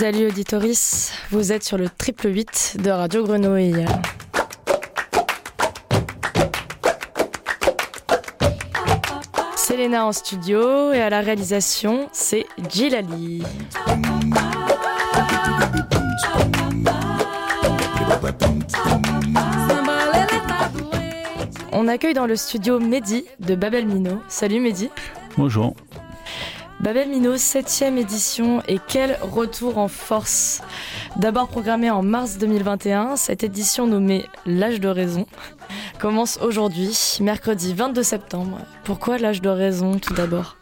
Salut auditoris, vous êtes sur le triple 8 de Radio Grenouille. C'est Léna en studio et à la réalisation, c'est Gilali. On accueille dans le studio Mehdi de Babel Mino. Salut Mehdi. Bonjour. Babel Mino, 7ème édition et quel retour en force D'abord programmée en mars 2021, cette édition nommée L'âge de raison commence aujourd'hui, mercredi 22 septembre. Pourquoi l'âge de raison tout d'abord?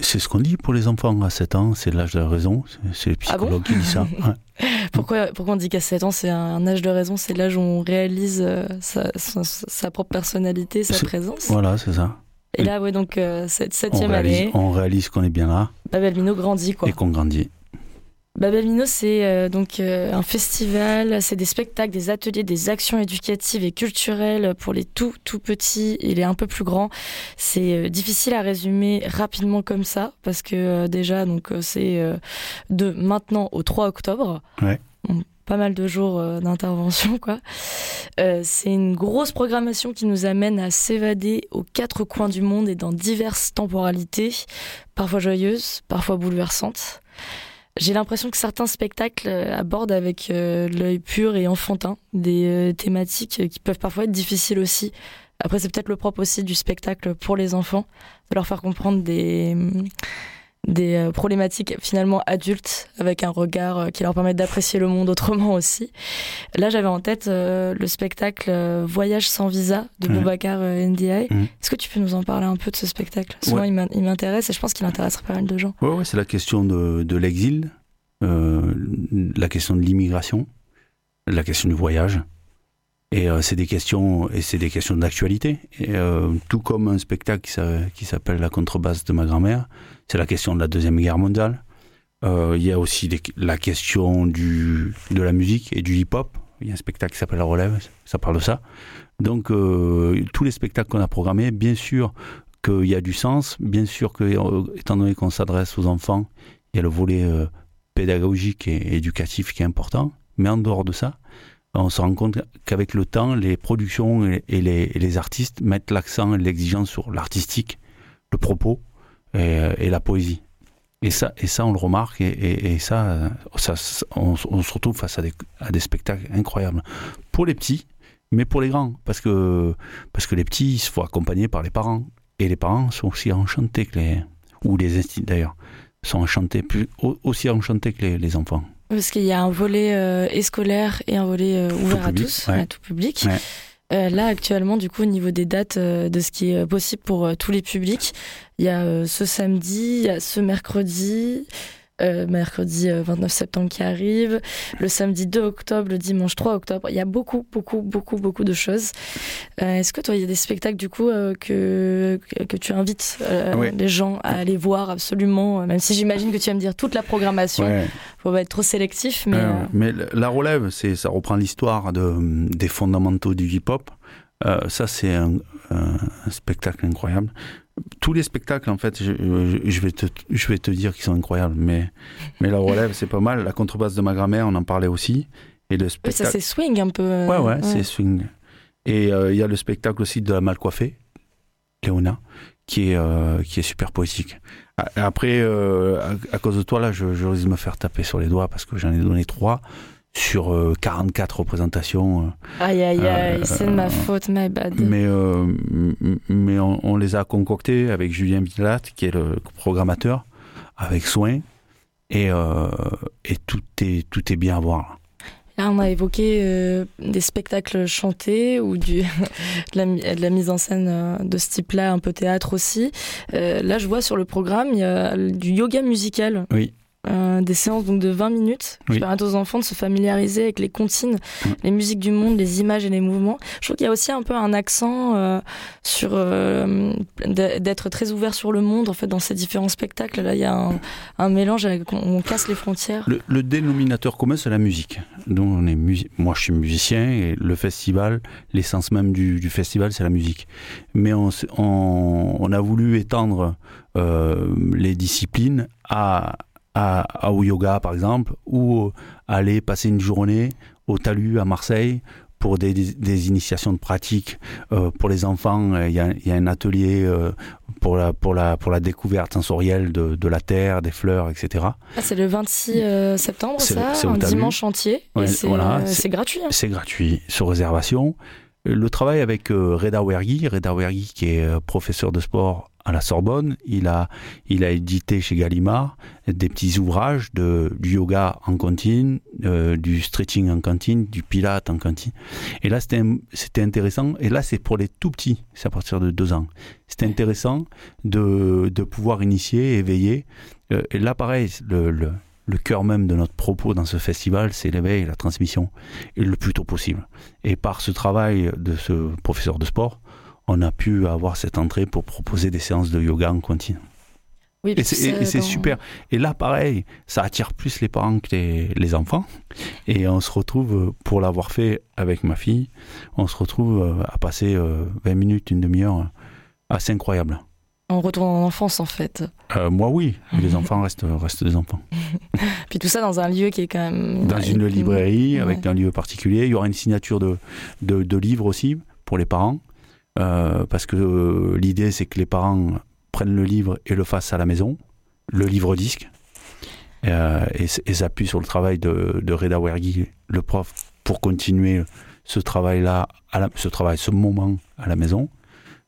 C'est ce qu'on dit pour les enfants à 7 ans, c'est l'âge de raison. C'est le ah psychologue qui dit ça. pourquoi, pourquoi on dit qu'à 7 ans, c'est un âge de raison? C'est l'âge où on réalise euh, sa, propre personnalité, sa présence? Voilà, c'est ça. Et là, ouais, donc euh, cette septième année. On réalise qu'on est bien là. Babel Mino grandit, quoi. Et qu'on grandit. Babel Mino, c'est euh, donc euh, un festival, c'est des spectacles, des ateliers, des actions éducatives et culturelles pour les tout tout petits et les un peu plus grands. C'est difficile à résumer rapidement comme ça parce que déjà donc c'est de maintenant au 3 octobre. Ouais pas mal de jours euh, d'intervention, quoi. Euh, c'est une grosse programmation qui nous amène à s'évader aux quatre coins du monde et dans diverses temporalités, parfois joyeuses, parfois bouleversantes. J'ai l'impression que certains spectacles euh, abordent avec l'œil pur et enfantin des thématiques qui peuvent parfois être difficiles aussi. Après, c'est peut-être le propre aussi du spectacle pour les enfants, de leur faire comprendre des des euh, problématiques finalement adultes avec un regard euh, qui leur permet d'apprécier le monde autrement aussi. Là, j'avais en tête euh, le spectacle Voyage sans visa de Boubacar NDI. Mmh. Est-ce que tu peux nous en parler un peu de ce spectacle? Souvent, il m'intéresse et je pense qu'il intéresserait pas mal de gens. Oui, ouais, c'est la question de, de l'exil, la question de l'immigration, la question du voyage. Et c'est des questions et c'est des questions d'actualité. Et tout comme un spectacle qui s'appelle La contrebasse de ma grand-mère, c'est la question de la Deuxième Guerre mondiale. Euh, il y a aussi la question du, de la musique et du hip-hop. Il y a un spectacle qui s'appelle La Relève, ça parle de ça. Donc, euh, tous les spectacles qu'on a programmés, bien sûr qu'il y a du sens, bien sûr que, euh, étant donné qu'on s'adresse aux enfants, il y a le volet pédagogique et éducatif qui est important. Mais en dehors de ça, on se rend compte qu'avec le temps, les productions et les, artistes mettent l'accent et l'exigence sur l'artistique, le propos, euh, et, la poésie. Et ça, et ça, on le remarque, et, ça, ça on, se retrouve face à des, à des, spectacles incroyables. Pour les petits, mais pour les grands, parce que, parce que les petits, ils se font accompagner par les parents. Et les parents sont aussi enchantés que les. ou les instituts d'ailleurs, sont enchantés, plus, aussi enchantés que les, enfants. Parce qu'il y a un volet euh, scolaire et un volet euh, ouvert à tous, à tout public. Euh, là, actuellement, du coup, au niveau des dates euh, de ce qui est possible pour euh, tous les publics, il y a ce samedi, il y a ce mercredi, euh, mercredi 29 euh, septembre qui arrive, le samedi 2 octobre, le dimanche 3 octobre. Il y a beaucoup, beaucoup, beaucoup, beaucoup de choses. Euh, est-ce que toi, il y a des spectacles du coup que, que tu invites les gens à aller voir absolument, même si j'imagine que tu vas me dire toute la programmation. Ouais. Faut pas être trop sélectif, mais. mais la relève, c'est ça reprend l'histoire de, des fondamentaux du hip-hop. ça, c'est un, un, spectacle incroyable tous les spectacles, en fait, je, vais, te, je vais te dire qu'ils sont incroyables, mais, mais la relève, c'est pas mal. La contrebasse de ma grand-mère, on en parlait aussi. Et le spectacle... Ça, c'est swing un peu. Euh, ouais, ouais, c'est swing. Et euh, il y a le spectacle aussi de la mal coiffée, Léona, qui est, euh, qui est super poétique. Après, à, cause de toi, là, je, je risque de me faire taper sur les doigts parce que j'en ai donné trois sur 44 euh, représentations. Euh, aïe, aïe, aïe, euh, c'est de ma faute, my bad. Mais, mais on, les a concoctés avec Julien Villat, qui est le programmateur, avec soin, et, et tout, est, tout est bien à voir. Là, on a évoqué des spectacles chantés ou du, de, la, de, la, mise en scène de ce type-là, un peu théâtre aussi. là, je vois sur le programme, il y a du yoga musical. Oui. Euh, des séances donc de 20 minutes qui permettent aux enfants de se familiariser avec les comptines, les musiques du monde, les images et les mouvements. Je trouve qu'il y a aussi un peu un accent euh, sur euh, d'être très ouvert sur le monde en fait dans ces différents spectacles. Là, il y a un, mélange, avec, on, casse les frontières. Le, dénominateur commun, c'est la musique. Donc on est moi, je suis musicien et le festival, l'essence même du, du festival, c'est la musique. Mais on, on, on, a voulu étendre les disciplines à à, au yoga par exemple, ou aller passer une journée au talus à Marseille pour des, des, initiations de pratique euh, pour les enfants. Il y a, il y a un atelier euh, pour, la, pour, la, pour la découverte sensorielle de, de la terre, des fleurs, etc. Ah, c'est le 26 euh, septembre, ça, un dimanche entier. c'est voilà, gratuit. Hein. C'est gratuit, sur réservation. Le travail avec Reda Wergi, Reda Wergi qui est professeur de sport à la Sorbonne. Il a, il a édité chez Gallimard des petits ouvrages de, du yoga en cantine, euh, du stretching en cantine, du pilate en cantine. Et là, c'était, intéressant. Et là, c'est pour les tout petits, c'est à partir de deux ans. C'était intéressant de, de pouvoir initier, éveiller. Euh, et là, pareil, le, le, le cœur même de notre propos dans ce festival, c'est l'éveil, la transmission, et le plus tôt possible. Et par ce travail de ce professeur de sport, on a pu avoir cette entrée pour proposer des séances de yoga en continu. Oui, et c'est super. Et là, pareil, ça attire plus les parents que les, enfants. Et on se retrouve, pour l'avoir fait avec ma fille, on se retrouve euh, à passer 20 euh, minutes, une demi-heure assez incroyable. On retourne en enfance en fait. Euh, moi oui, les enfants restent, restent des enfants. Puis tout ça dans un lieu qui est quand même... Dans une librairie, avec un lieu particulier. Il y aura une signature de, de, de livres aussi pour les parents. Euh, parce que euh, l'idée c'est que les parents prennent le livre et le fassent à la maison, le livre disque, euh, et, et s'appuient sur le travail de, de Reda Wergi, le prof, pour continuer ce travail-là, ce travail, ce moment à la maison.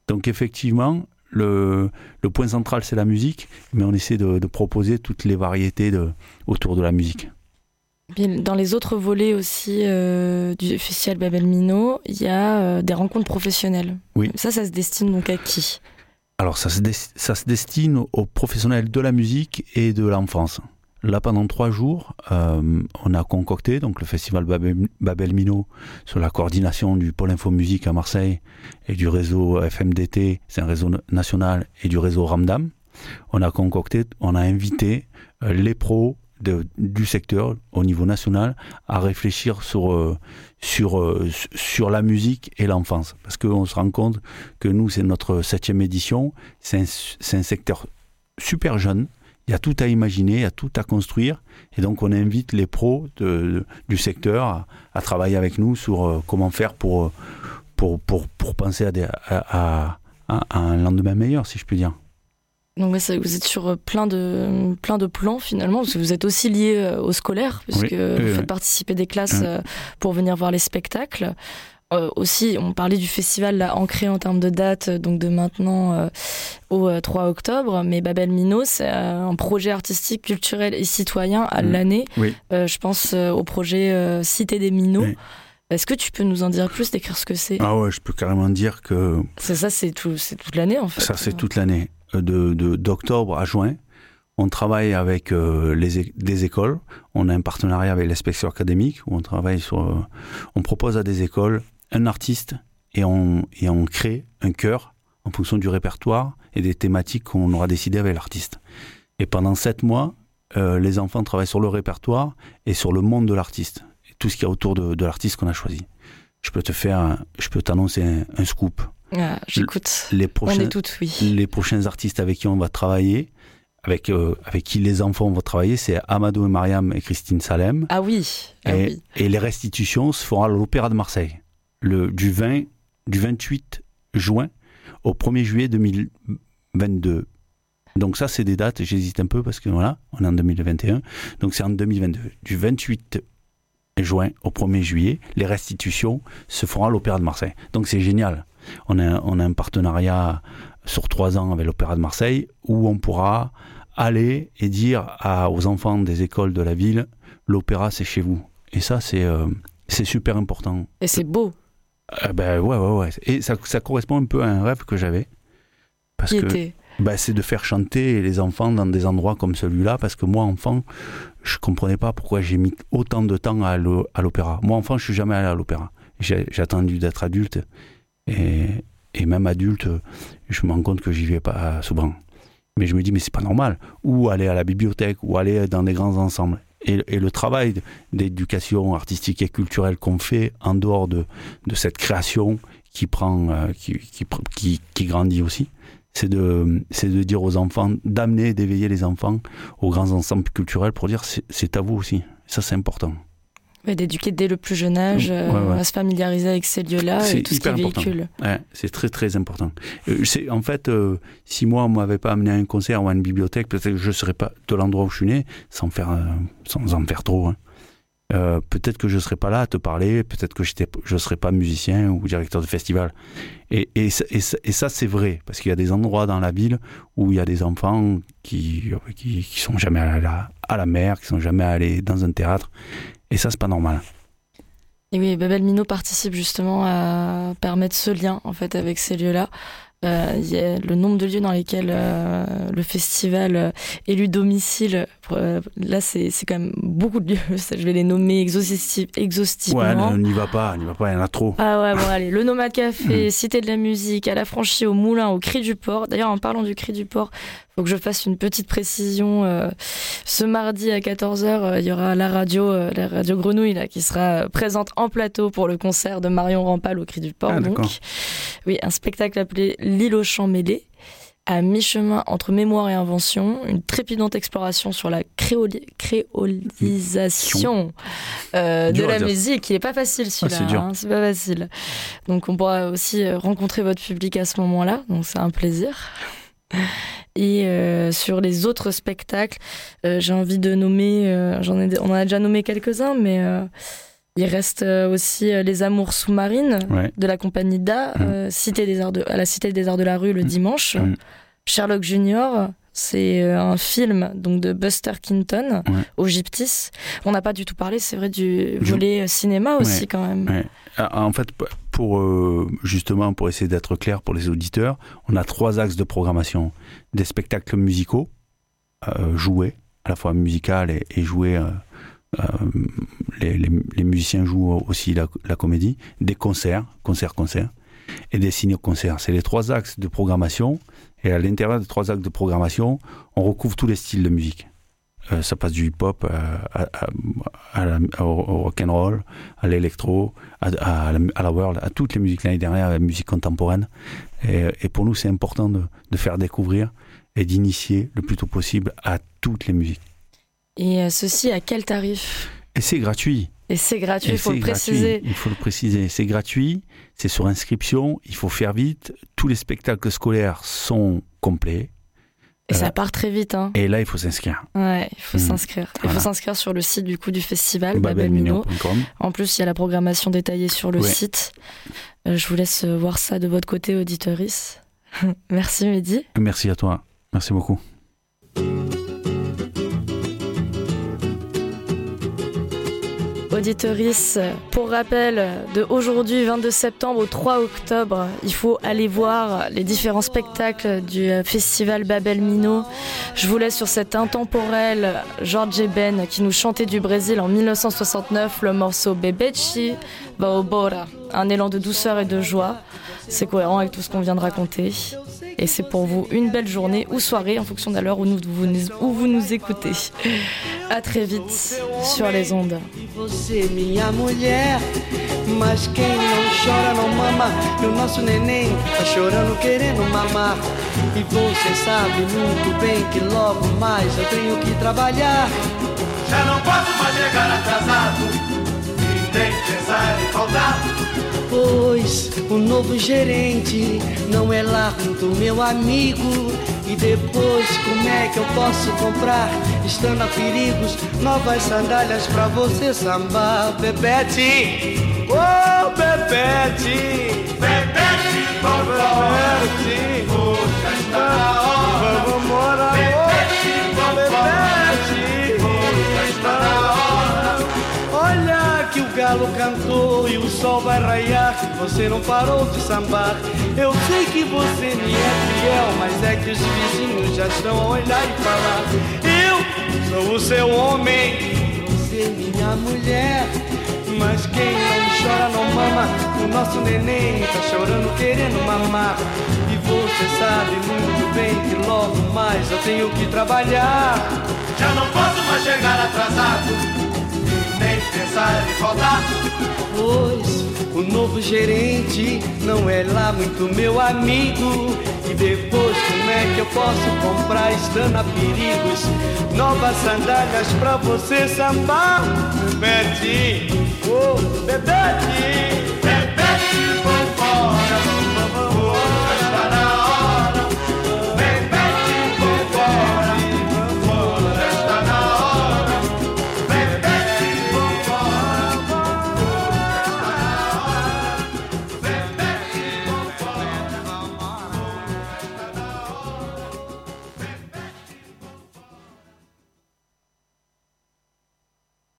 Donc effectivement, le, le point central c'est la musique, mais on essaie de, de proposer toutes les variétés de, autour de la musique. Dans les autres volets aussi euh, du festival Babel Mino, il y a euh, des rencontres professionnelles. Oui. Ça, ça se destine donc à qui? Alors, ça se, ça se destine aux professionnels de la musique et de l'enfance. Là, pendant trois jours, euh, on a concocté donc le festival Babel, Babel Mino sur la coordination du pôle info musique à Marseille et du réseau FMDT, c'est un réseau national, et du réseau Ramdam. On a concocté, on a invité les pros, du secteur au niveau national à réfléchir sur, euh, sur, euh, sur la musique et l'enfance. Parce qu'on se rend compte que nous, c'est notre septième édition, c'est un, un, secteur super jeune, il y a tout à imaginer, il y a tout à construire, et donc on invite les pros du secteur à, travailler avec nous sur euh, comment faire pour, pour, pour, pour penser à, à un lendemain meilleur, si je puis dire. Donc vous êtes sur euh, plein de, plein de plans finalement, parce que vous êtes aussi lié euh, au scolaire, puisque vous faites participer des classes euh, pour venir voir les spectacles. aussi, on parlait du festival là, ancré en termes de date, donc de maintenant au 3 octobre, mais Babel Mino, c'est un projet artistique, culturel et citoyen à mm. l'année. je pense au projet Cité des Minots. Est-ce que tu peux nous en dire plus, décrire ce que c'est? Ah ouais, je peux carrément dire que... C'est ça, c'est tout, toute l'année en fait. Ça, c'est toute l'année d'octobre de, à juin. On travaille avec euh, les, des écoles. On a un partenariat avec l'inspection académique où on travaille sur. Euh, on propose à des écoles un artiste et on, et on crée un chœur en fonction du répertoire et des thématiques qu'on aura décidé avec l'artiste. Et pendant sept mois, euh, les enfants travaillent sur le répertoire et sur le monde de l'artiste tout ce qu'il y a autour de, de l'artiste qu'on a choisi. Je peux te faire, je peux t'annoncer un scoop. Ah, J'écoute. Les prochains, on est toutes, oui. Les prochains artistes avec qui on va travailler, avec, euh, avec qui les enfants vont travailler, c'est Amadou et Mariam et Christine Salem. Ah oui. Ah et, oui. et, les restitutions se feront à l'Opéra de Marseille, le, du, 20, du 28 juin au 1er juillet 2022. Donc ça, c'est des dates, j'hésite un peu parce que voilà, on est en 2021. Donc c'est en 2022. Du 28 juin au 1er juillet, les restitutions se feront à l'Opéra de Marseille. Donc c'est génial. On a, on a un partenariat sur trois ans avec l'Opéra de Marseille où on pourra aller et dire à, aux enfants des écoles de la ville, l'opéra c'est chez vous. Et ça c'est euh, c'est super important. Et c'est beau. Euh, ben ouais ouais ouais. Et ça, ça, correspond un peu à un rêve que j'avais. Parce Qui que était? ben, c'est de faire chanter les enfants dans des endroits comme celui-là, parce que moi, enfant, je comprenais pas pourquoi j'ai mis autant de temps à l'opéra. Moi, enfant, je suis jamais allé à l'opéra. J'ai attendu d'être adulte et, même adulte, je me rends compte que j'y vais pas souvent. Mais je me dis, mais c'est pas normal. Ou aller à la bibliothèque, ou aller dans des grands ensembles. Et, le travail d'éducation artistique et culturelle qu'on fait en dehors de, de cette création qui prend, euh, qui, qui, qui, qui grandit aussi, c'est de, c'est de dire aux enfants, d'amener, d'éveiller les enfants aux grands ensembles culturels pour dire c'est à vous aussi. Ça, c'est important. D'éduquer dès le plus jeune âge euh, à se familiariser avec ces lieux-là et tout ce qui véhicule. Ouais, c'est très très important. Euh, en fait, euh, si moi on m'avait pas amené à un concert ou à une bibliothèque, peut-être que je serais pas de l'endroit où je suis né, sans faire, sans en faire trop. Hein. Euh, peut-être que je ne serais pas là à te parler, peut-être que je ne serais pas musicien ou directeur de festival. Et, et, et, ça, c'est vrai, parce qu'il y a des endroits dans la ville où il y a des enfants qui qui, qui sont jamais allés à, à la mer, qui sont jamais allés dans un théâtre, et ça, c'est pas normal. Et oui, Babel Mino participe justement à permettre ce lien en fait avec ces lieux-là. Euh, il y a le nombre de lieux dans lesquels euh, le festival euh, élu domicile. là, c'est quand même beaucoup de lieux. Je vais les nommer exhaustivement. Ouais, n'y va pas, n'y va pas, il y en a trop. Ah ouais, bon, allez. Le Nomad Café, hmm. Cité de la Musique, à la Franchie, au Moulin, au Cri du Port. D'ailleurs, en parlant du Cri du Port, faut que je fasse une petite précision. Euh, ce mardi à 14h, euh, il y aura la radio, euh, la radio Grenouille, là, qui sera présente en plateau pour le concert de Marion Rampal au Cri du Port. Ah, donc, oui, un spectacle appelé L'île aux champs mêlés à mi-chemin entre mémoire et invention, une trépidante exploration sur la créolisation de la musique. Il n'est pas facile ah, celui-là, hein, c'est pas facile. Donc on pourra aussi rencontrer votre public à ce moment-là, donc c'est un plaisir. Et euh, sur les autres spectacles, euh, j'ai envie de nommer, euh, j'en ai, on en a déjà nommé quelques-uns, mais il reste aussi Les Amours sous-marines de la compagnie Da, mm. Cité des Arts de, à la Cité des Arts de la Rue le mm. dimanche. Mm. Sherlock Junior, c'est un film donc de Buster Keaton au Gyptis. On n'a pas du tout parlé, c'est vrai, du volet cinéma aussi quand même. Ah, en fait, pour euh, justement pour essayer d'être clair pour les auditeurs, on a trois axes de programmation des spectacles musicaux euh, joués, à la fois musical et, et joués. Euh, les, musiciens jouent aussi la, comédie, des concerts, concerts, concerts, et des ciné-concerts. C'est les trois axes de programmation. Et à l'intérieur des trois axes de programmation, on recouvre tous les styles de musique. Euh, ça passe du hip-hop au rock and roll, à l'électro, à, la world, à toutes les musiques l'année dernière, la musique contemporaine. Et, pour nous, c'est important de, faire découvrir et d'initier le plus tôt possible à toutes les musiques. Et euh, ceci à quel tarif? Et c'est gratuit. Et c'est gratuit, il faut le préciser. Il faut le préciser. C'est gratuit, c'est sur inscription, il faut faire vite. Tous les spectacles scolaires sont complets. Et ça part très vite. Hein. Et là, il faut s'inscrire. Ouais, il faut hmm. s'inscrire. Il faut s'inscrire sur le site du coup du festival, babelmino.com. En plus, il y a la programmation détaillée sur le site. Euh, je vous laisse voir ça de votre côté, auditoris. Merci Mehdi. Merci à toi. Merci beaucoup. Pour rappel, de aujourd'hui 22 septembre au 3 octobre, il faut aller voir les différents spectacles du festival Babel Mino. Je vous laisse sur cet intemporel George Ben qui nous chantait du Brésil en 1969 le morceau Bebechi Baobora, un élan de douceur et de joie. C'est cohérent avec tout ce qu'on vient de raconter. Et c'est pour vous une belle journée ou soirée en fonction de l'heure où, où, vous nous écoutez. À très vite sur les ondes. Pois o novo gerente não é lá do meu amigo. E depois, como é que eu posso comprar, estando a perigos, novas sandálias pra você sambar, Bebete? Oh, Bebete! Bebete, Bebete! Hoje está na hora! Vamos morar! Bebete, galo cantou e o sol vai raiar. Você não parou de sambar. Eu sei que você me é fiel, mas é que os vizinhos já estão a olhar e falar. Eu sou o seu homem, você minha mulher. Mas quem não chora não mama. O nosso neném tá chorando querendo mamar. E você sabe muito bem que logo mais eu tenho que trabalhar. Já não posso mais chegar atrasado nem pensar em faltar. Pois o novo gerente não é lá muito meu amigo. E depois como é que eu posso comprar estando a perigos Novas sandálias pra você sambar Bebetinho